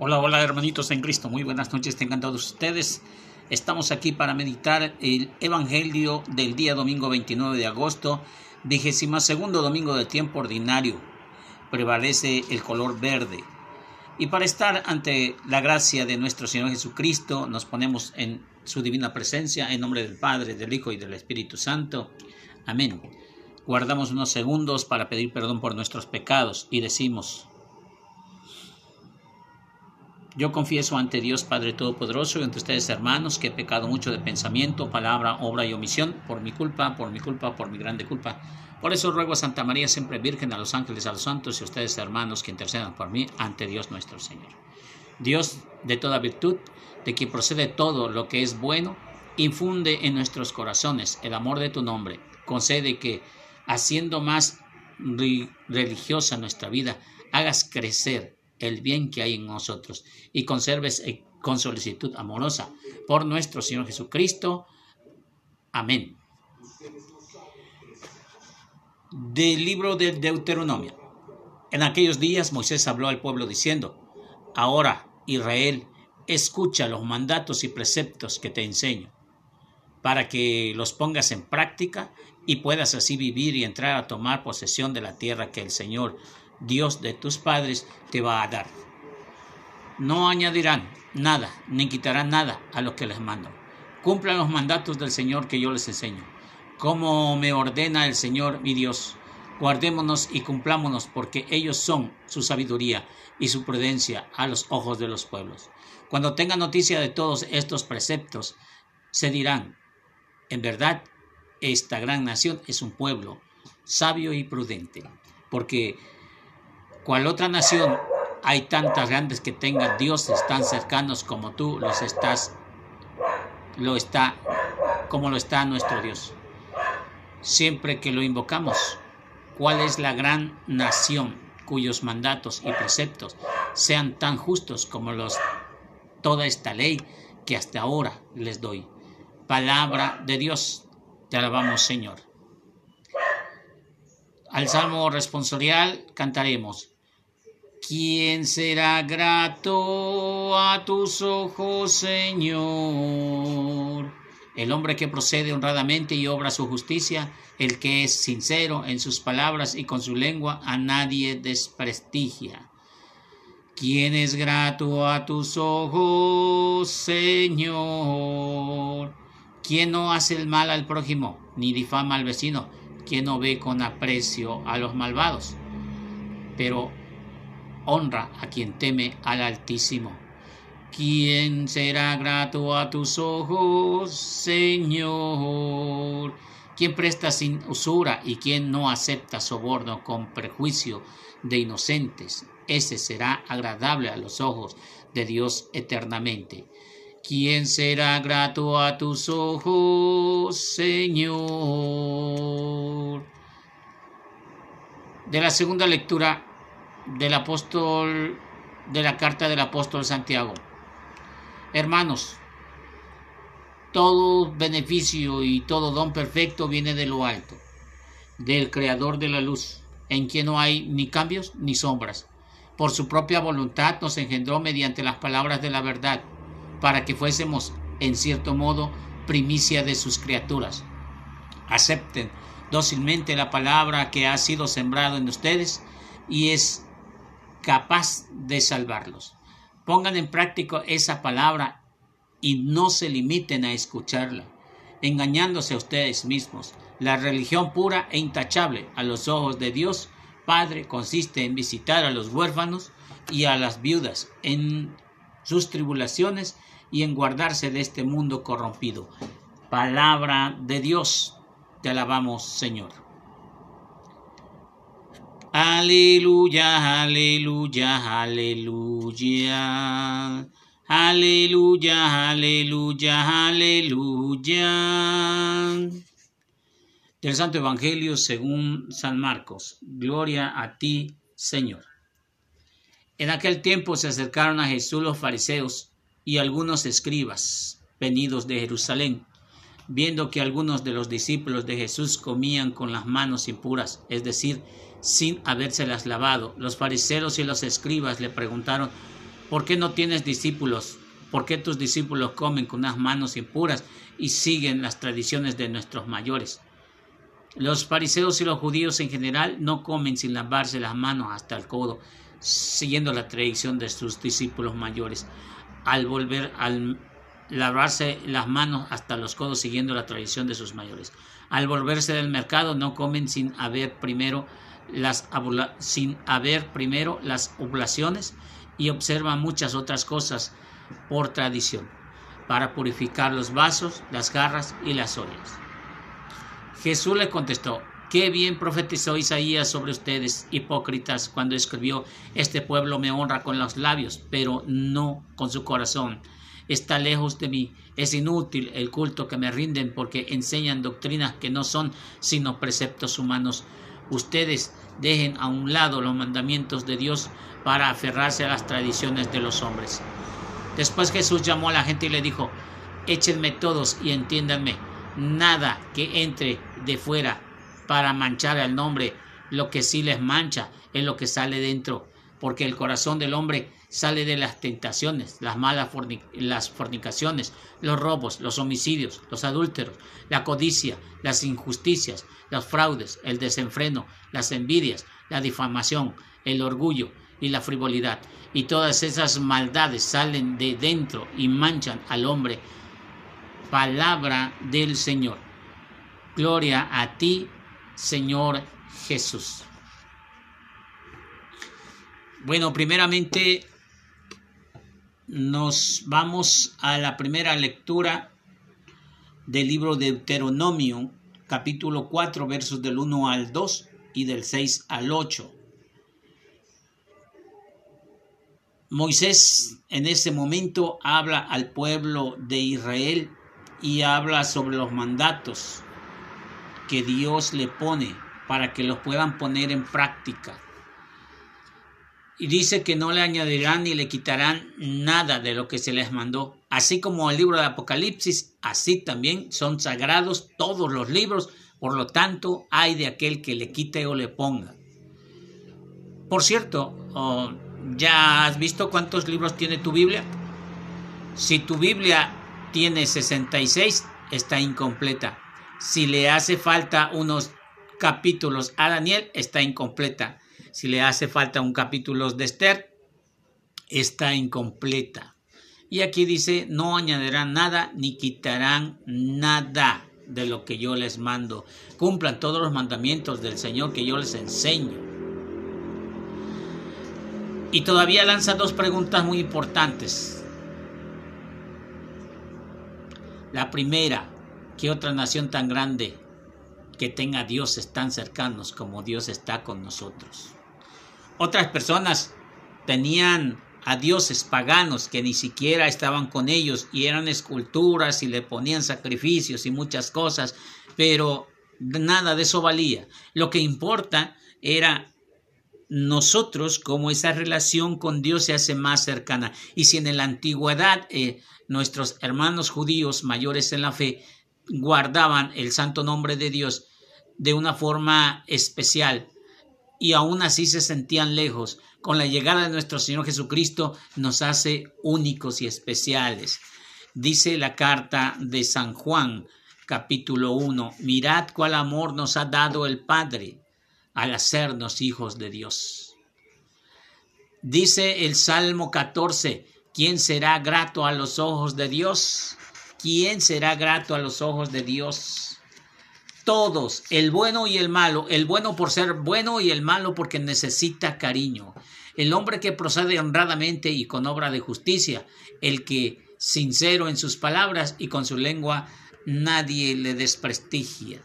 Hola, hola hermanitos en Cristo, muy buenas noches tengan todos ustedes. Estamos aquí para meditar el Evangelio del día domingo 29 de agosto, vigésima segundo domingo del tiempo ordinario. Prevalece el color verde. Y para estar ante la gracia de nuestro Señor Jesucristo, nos ponemos en su divina presencia, en nombre del Padre, del Hijo y del Espíritu Santo. Amén. Guardamos unos segundos para pedir perdón por nuestros pecados y decimos, yo confieso ante Dios Padre Todopoderoso y ante ustedes hermanos que he pecado mucho de pensamiento, palabra, obra y omisión, por mi culpa, por mi culpa, por mi grande culpa. Por eso ruego a Santa María, siempre Virgen, a los ángeles, a los santos y a ustedes hermanos que intercedan por mí ante Dios nuestro Señor. Dios de toda virtud, de quien procede todo lo que es bueno, infunde en nuestros corazones el amor de tu nombre. Concede que, haciendo más religiosa nuestra vida, hagas crecer el bien que hay en nosotros y conserves eh, con solicitud amorosa por nuestro Señor Jesucristo. Amén. Del libro del Deuteronomio. En aquellos días Moisés habló al pueblo diciendo, Ahora, Israel, escucha los mandatos y preceptos que te enseño, para que los pongas en práctica y puedas así vivir y entrar a tomar posesión de la tierra que el Señor Dios de tus padres te va a dar. No añadirán nada, ni quitarán nada a lo que les mando. Cumplan los mandatos del Señor que yo les enseño. Como me ordena el Señor mi Dios, guardémonos y cumplámonos, porque ellos son su sabiduría y su prudencia a los ojos de los pueblos. Cuando tengan noticia de todos estos preceptos, se dirán, en verdad, esta gran nación es un pueblo sabio y prudente, porque cual otra nación hay tantas grandes que tengan dioses tan cercanos como tú los estás, lo está, como lo está nuestro Dios. Siempre que lo invocamos, ¿cuál es la gran nación cuyos mandatos y preceptos sean tan justos como los toda esta ley que hasta ahora les doy? Palabra de Dios, te alabamos Señor. Al salmo responsorial cantaremos. ¿Quién será grato a tus ojos, Señor? El hombre que procede honradamente y obra su justicia, el que es sincero en sus palabras y con su lengua a nadie desprestigia. ¿Quién es grato a tus ojos, Señor? ¿Quién no hace el mal al prójimo, ni difama al vecino? ¿Quién no ve con aprecio a los malvados? Pero honra a quien teme al Altísimo. ¿Quién será grato a tus ojos, Señor? ¿Quién presta sin usura y quien no acepta soborno con prejuicio de inocentes? Ese será agradable a los ojos de Dios eternamente. ¿Quién será grato a tus ojos, Señor? De la segunda lectura del apóstol de la carta del apóstol Santiago. Hermanos, todo beneficio y todo don perfecto viene de lo alto, del creador de la luz, en quien no hay ni cambios ni sombras. Por su propia voluntad nos engendró mediante las palabras de la verdad, para que fuésemos, en cierto modo, primicia de sus criaturas. Acepten dócilmente la palabra que ha sido sembrado en ustedes y es capaz de salvarlos. Pongan en práctica esa palabra y no se limiten a escucharla, engañándose a ustedes mismos. La religión pura e intachable a los ojos de Dios Padre consiste en visitar a los huérfanos y a las viudas en sus tribulaciones y en guardarse de este mundo corrompido. Palabra de Dios, te alabamos Señor. Aleluya, aleluya, aleluya. Aleluya, aleluya, aleluya. Del Santo Evangelio según San Marcos. Gloria a ti, Señor. En aquel tiempo se acercaron a Jesús los fariseos y algunos escribas venidos de Jerusalén, viendo que algunos de los discípulos de Jesús comían con las manos impuras, es decir, sin habérselas lavado. Los fariseos y los escribas le preguntaron, ¿Por qué no tienes discípulos? ¿Por qué tus discípulos comen con unas manos impuras y siguen las tradiciones de nuestros mayores? Los fariseos y los judíos en general no comen sin lavarse las manos hasta el codo, siguiendo la tradición de sus discípulos mayores. Al volver al lavarse las manos hasta los codos, siguiendo la tradición de sus mayores. Al volverse del mercado no comen sin haber primero las sin haber primero las oblaciones y observan muchas otras cosas por tradición para purificar los vasos, las garras y las ollas. Jesús le contestó, Qué bien profetizó Isaías sobre ustedes, hipócritas, cuando escribió, Este pueblo me honra con los labios, pero no con su corazón. Está lejos de mí. Es inútil el culto que me rinden porque enseñan doctrinas que no son sino preceptos humanos. Ustedes dejen a un lado los mandamientos de Dios para aferrarse a las tradiciones de los hombres. Después Jesús llamó a la gente y le dijo, échenme todos y entiéndanme, nada que entre de fuera para manchar el nombre, lo que sí les mancha es lo que sale dentro, porque el corazón del hombre sale de las tentaciones, las malas las fornicaciones, los robos, los homicidios, los adúlteros, la codicia, las injusticias, los fraudes, el desenfreno, las envidias, la difamación, el orgullo y la frivolidad. Y todas esas maldades salen de dentro y manchan al hombre. Palabra del Señor. Gloria a ti, Señor Jesús. Bueno, primeramente nos vamos a la primera lectura del libro de Deuteronomio, capítulo 4, versos del 1 al 2 y del 6 al 8. Moisés en ese momento habla al pueblo de Israel y habla sobre los mandatos que Dios le pone para que los puedan poner en práctica. Y dice que no le añadirán ni le quitarán nada de lo que se les mandó. Así como el libro de Apocalipsis, así también son sagrados todos los libros, por lo tanto hay de aquel que le quite o le ponga. Por cierto, oh, ¿ya has visto cuántos libros tiene tu Biblia? Si tu Biblia tiene 66, está incompleta. Si le hace falta unos capítulos a Daniel, está incompleta. Si le hace falta un capítulo de Esther, está incompleta. Y aquí dice, no añadirán nada ni quitarán nada de lo que yo les mando. Cumplan todos los mandamientos del Señor que yo les enseño. Y todavía lanza dos preguntas muy importantes. La primera, ¿Qué otra nación tan grande que tenga dioses tan cercanos como Dios está con nosotros? Otras personas tenían a dioses paganos que ni siquiera estaban con ellos y eran esculturas y le ponían sacrificios y muchas cosas, pero nada de eso valía. Lo que importa era nosotros como esa relación con Dios se hace más cercana. Y si en la antigüedad eh, nuestros hermanos judíos mayores en la fe guardaban el santo nombre de Dios de una forma especial y aún así se sentían lejos. Con la llegada de nuestro Señor Jesucristo nos hace únicos y especiales. Dice la carta de San Juan, capítulo 1, mirad cuál amor nos ha dado el Padre al hacernos hijos de Dios. Dice el Salmo 14, ¿quién será grato a los ojos de Dios? ¿quién será grato a los ojos de Dios? Todos, el bueno y el malo, el bueno por ser bueno y el malo porque necesita cariño. El hombre que procede honradamente y con obra de justicia, el que sincero en sus palabras y con su lengua nadie le desprestigia.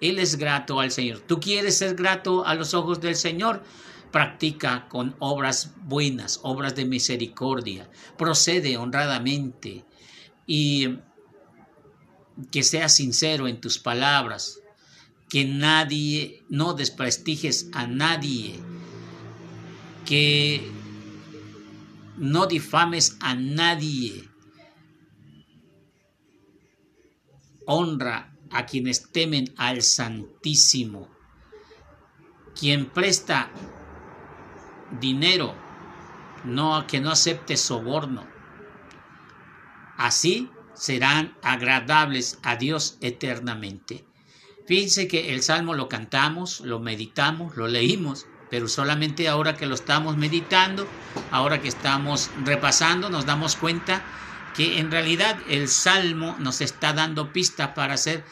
Él es grato al Señor. ¿Tú quieres ser grato a los ojos del Señor? Practica con obras buenas, obras de misericordia. Procede honradamente y que seas sincero en tus palabras, que nadie, no desprestiges a nadie, que no difames a nadie. Honra a quienes temen al Santísimo. Quien presta dinero no que no acepte soborno. Así serán agradables a Dios eternamente. Fíjense que el salmo lo cantamos, lo meditamos, lo leímos, pero solamente ahora que lo estamos meditando, ahora que estamos repasando, nos damos cuenta que en realidad el salmo nos está dando pistas para ser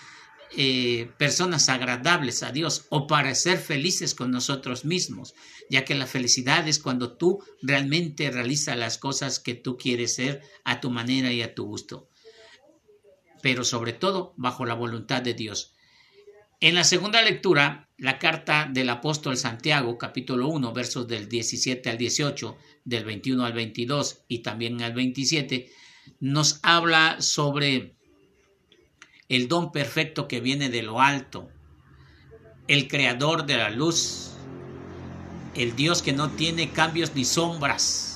eh, personas agradables a Dios o para ser felices con nosotros mismos, ya que la felicidad es cuando tú realmente realizas las cosas que tú quieres ser a tu manera y a tu gusto, pero sobre todo bajo la voluntad de Dios. En la segunda lectura, la carta del apóstol Santiago, capítulo 1, versos del 17 al 18, del 21 al 22 y también al 27, nos habla sobre el don perfecto que viene de lo alto, el creador de la luz, el Dios que no tiene cambios ni sombras.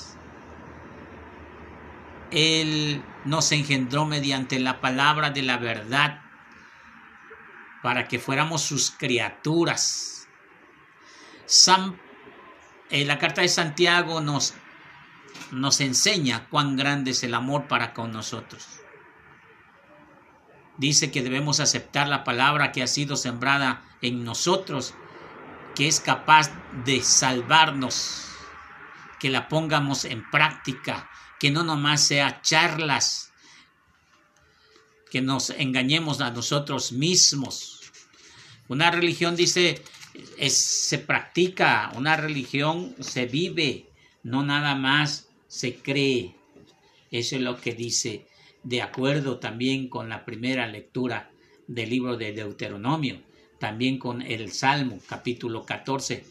Él nos engendró mediante la palabra de la verdad para que fuéramos sus criaturas. eh, la carta de Santiago nos, nos enseña cuán grande es el amor para con nosotros. Dice que debemos aceptar la palabra que ha sido sembrada en nosotros, que es capaz de salvarnos, que la pongamos en práctica, que no nomás sea charlas, que nos engañemos a nosotros mismos. Una religión dice, se practica, una religión se vive, no nada más se cree. Eso es lo que dice, de acuerdo también con la primera lectura del libro de Deuteronomio, también con el Salmo capítulo 14.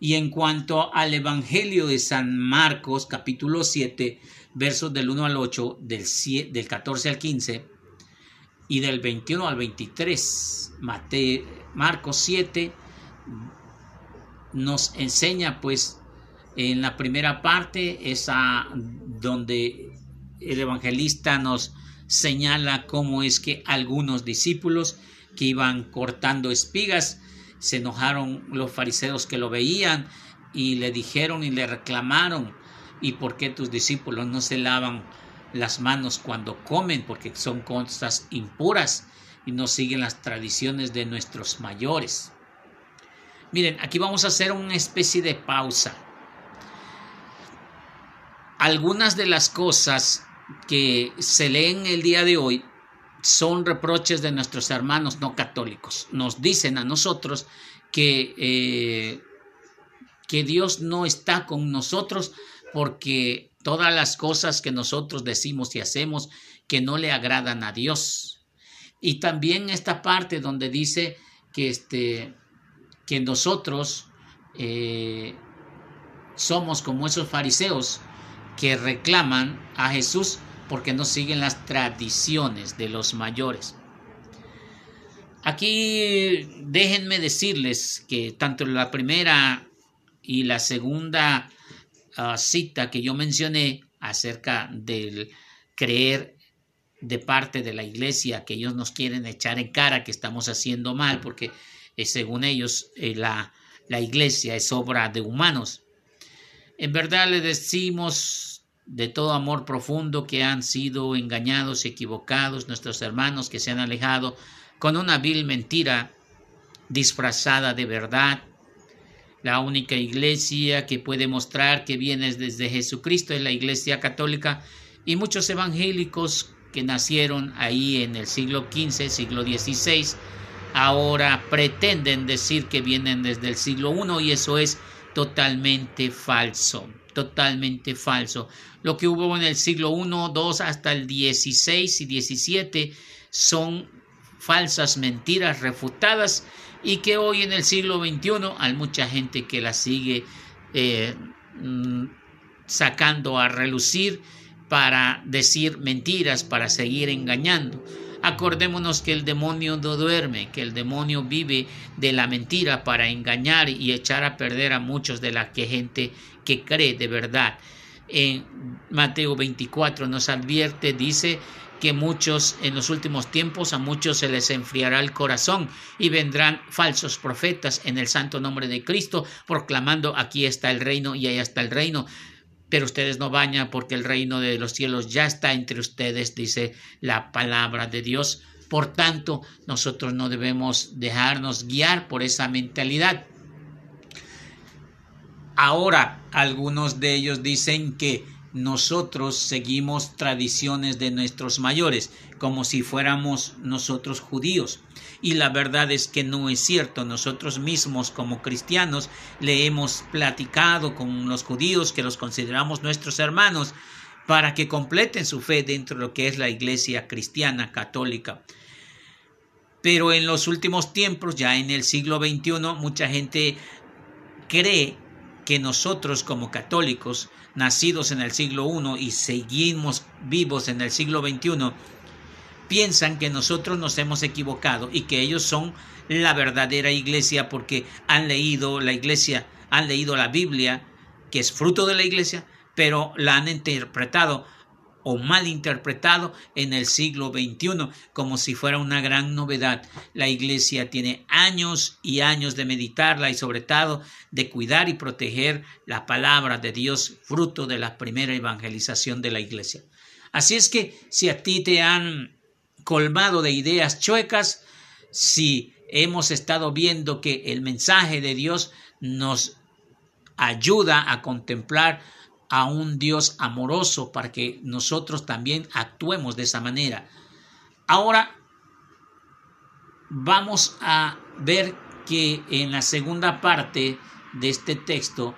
Y en cuanto al Evangelio de San Marcos capítulo 7, versos del 1 al 8, del, del 14 al 15, y del 21 al 23. Mateo, Marcos 7 nos enseña pues en la primera parte esa donde el evangelista nos señala cómo es que algunos discípulos que iban cortando espigas se enojaron los fariseos que lo veían y le dijeron y le reclamaron y por qué tus discípulos no se lavan las manos cuando comen porque son cosas impuras y no siguen las tradiciones de nuestros mayores. Miren, aquí vamos a hacer una especie de pausa. Algunas de las cosas que se leen el día de hoy son reproches de nuestros hermanos no católicos. Nos dicen a nosotros que, eh, que Dios no está con nosotros porque todas las cosas que nosotros decimos y hacemos que no le agradan a Dios. Y también esta parte donde dice que, este, que nosotros eh, somos como esos fariseos que reclaman a Jesús porque no siguen las tradiciones de los mayores. Aquí déjenme decirles que tanto la primera y la segunda Ah, cita que yo mencioné acerca del creer de parte de la iglesia que ellos nos quieren echar en cara que estamos haciendo mal porque eh, según ellos eh, la, la iglesia es obra de humanos. En verdad le decimos de todo amor profundo que han sido engañados y equivocados nuestros hermanos que se han alejado con una vil mentira disfrazada de verdad la única iglesia que puede mostrar que viene desde Jesucristo es la iglesia católica y muchos evangélicos que nacieron ahí en el siglo XV, siglo XVI, ahora pretenden decir que vienen desde el siglo I y eso es totalmente falso, totalmente falso. Lo que hubo en el siglo I, II hasta el XVI y XVII son falsas mentiras refutadas y que hoy en el siglo XXI hay mucha gente que la sigue eh, mm, sacando a relucir para decir mentiras, para seguir engañando. Acordémonos que el demonio no duerme, que el demonio vive de la mentira para engañar y echar a perder a muchos de la gente que cree de verdad. En Mateo 24 nos advierte, dice, que muchos en los últimos tiempos a muchos se les enfriará el corazón y vendrán falsos profetas en el santo nombre de Cristo proclamando aquí está el reino y allá está el reino pero ustedes no bañan porque el reino de los cielos ya está entre ustedes, dice la palabra de Dios. Por tanto, nosotros no debemos dejarnos guiar por esa mentalidad. Ahora, algunos de ellos dicen que nosotros seguimos tradiciones de nuestros mayores, como si fuéramos nosotros judíos. Y la verdad es que no es cierto. Nosotros mismos como cristianos le hemos platicado con los judíos que los consideramos nuestros hermanos para que completen su fe dentro de lo que es la iglesia cristiana católica. Pero en los últimos tiempos, ya en el siglo XXI, mucha gente cree que nosotros como católicos, nacidos en el siglo I y seguimos vivos en el siglo XXI, piensan que nosotros nos hemos equivocado y que ellos son la verdadera iglesia porque han leído la iglesia, han leído la Biblia, que es fruto de la iglesia, pero la han interpretado o mal interpretado en el siglo XXI como si fuera una gran novedad. La Iglesia tiene años y años de meditarla y sobre todo de cuidar y proteger la palabra de Dios, fruto de la primera evangelización de la Iglesia. Así es que si a ti te han colmado de ideas chuecas, si hemos estado viendo que el mensaje de Dios nos ayuda a contemplar a un Dios amoroso para que nosotros también actuemos de esa manera. Ahora vamos a ver que en la segunda parte de este texto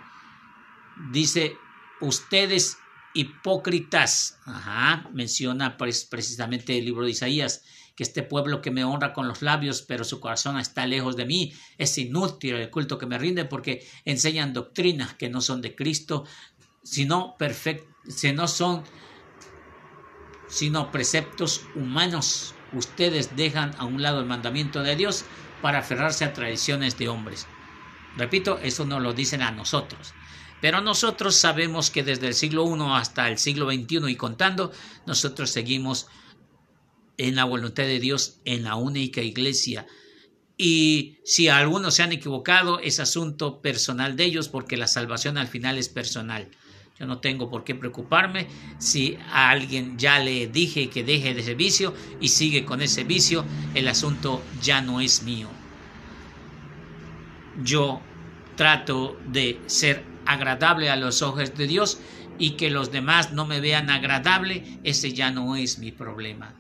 dice ustedes hipócritas, Ajá, menciona precisamente el libro de Isaías, que este pueblo que me honra con los labios, pero su corazón está lejos de mí, es inútil el culto que me rinde porque enseñan doctrinas que no son de Cristo, sino, perfect, son sino preceptos humanos. Ustedes dejan a un lado el mandamiento de Dios para aferrarse a tradiciones de hombres. Repito, eso nos lo dicen a nosotros. Pero nosotros sabemos que desde el siglo I hasta el siglo XXI y contando, nosotros seguimos en la voluntad de Dios, en la única iglesia. Y si algunos se han equivocado, es asunto personal de ellos porque la salvación al final es personal. Yo no tengo por qué preocuparme si a alguien ya le dije que deje de ese vicio y sigue con ese vicio, el asunto ya no es mío. Yo trato de ser agradable a los ojos de Dios y que los demás no me vean agradable, ese ya no es mi problema.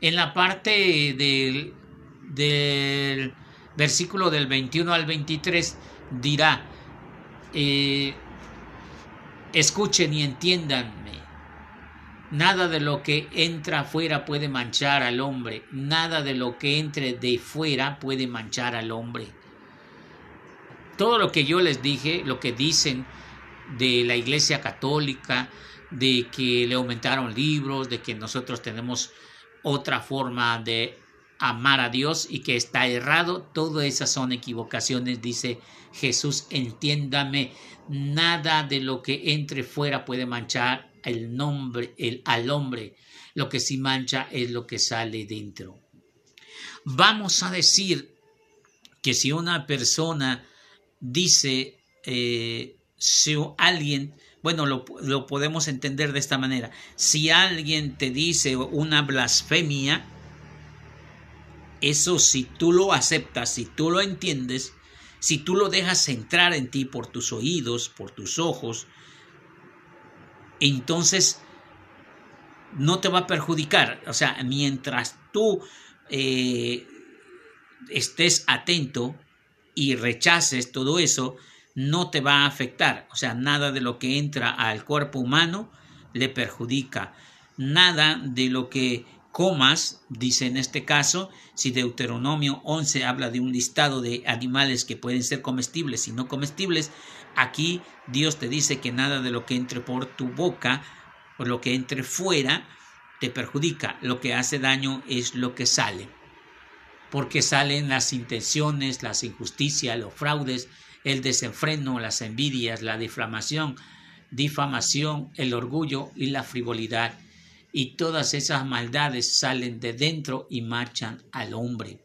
En la parte del, del versículo del 21 al 23 dirá, eh, Escuchen y entiéndanme. Nada de lo que entra afuera puede manchar al hombre. Nada de lo que entre de fuera puede manchar al hombre. Todo lo que yo les dije, lo que dicen de la Iglesia Católica, de que le aumentaron libros, de que nosotros tenemos otra forma de amar a Dios y que está errado, todas esas son equivocaciones, dice Jesús, entiéndame, nada de lo que entre fuera puede manchar el nombre, el, al hombre, lo que sí mancha es lo que sale dentro. Vamos a decir que si una persona dice, eh, si alguien, bueno, lo, lo podemos entender de esta manera, si alguien te dice una blasfemia, eso si tú lo aceptas, si tú lo entiendes, si tú lo dejas entrar en ti por tus oídos, por tus ojos, entonces no te va a perjudicar. O sea, mientras tú eh, estés atento y rechaces todo eso, no te va a afectar. O sea, nada de lo que entra al cuerpo humano le perjudica. Nada de lo que comas, dice en este caso, si Deuteronomio 11 habla de un listado de animales que pueden ser comestibles y no comestibles, aquí Dios te dice que nada de lo que entre por tu boca o lo que entre fuera te perjudica, lo que hace daño es lo que sale, porque salen las intenciones, las injusticias, los fraudes, el desenfreno, las envidias, la difamación, difamación, el orgullo y la frivolidad y todas esas maldades salen de dentro y marchan al hombre.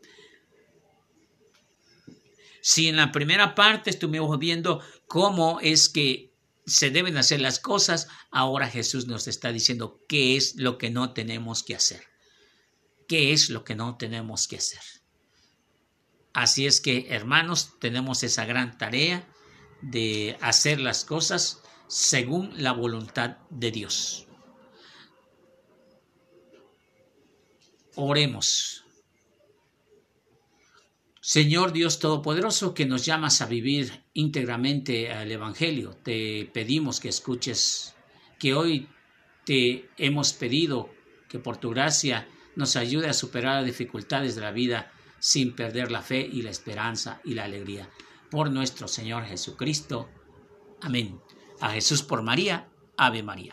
Si en la primera parte estuvimos viendo cómo es que se deben hacer las cosas, ahora Jesús nos está diciendo qué es lo que no tenemos que hacer. ¿Qué es lo que no tenemos que hacer? Así es que, hermanos, tenemos esa gran tarea de hacer las cosas según la voluntad de Dios. Oremos. Señor Dios Todopoderoso, que nos llamas a vivir íntegramente al Evangelio, te pedimos que escuches, que hoy te hemos pedido que por tu gracia nos ayude a superar las dificultades de la vida sin perder la fe y la esperanza y la alegría. Por nuestro Señor Jesucristo. Amén. A Jesús por María. Ave María.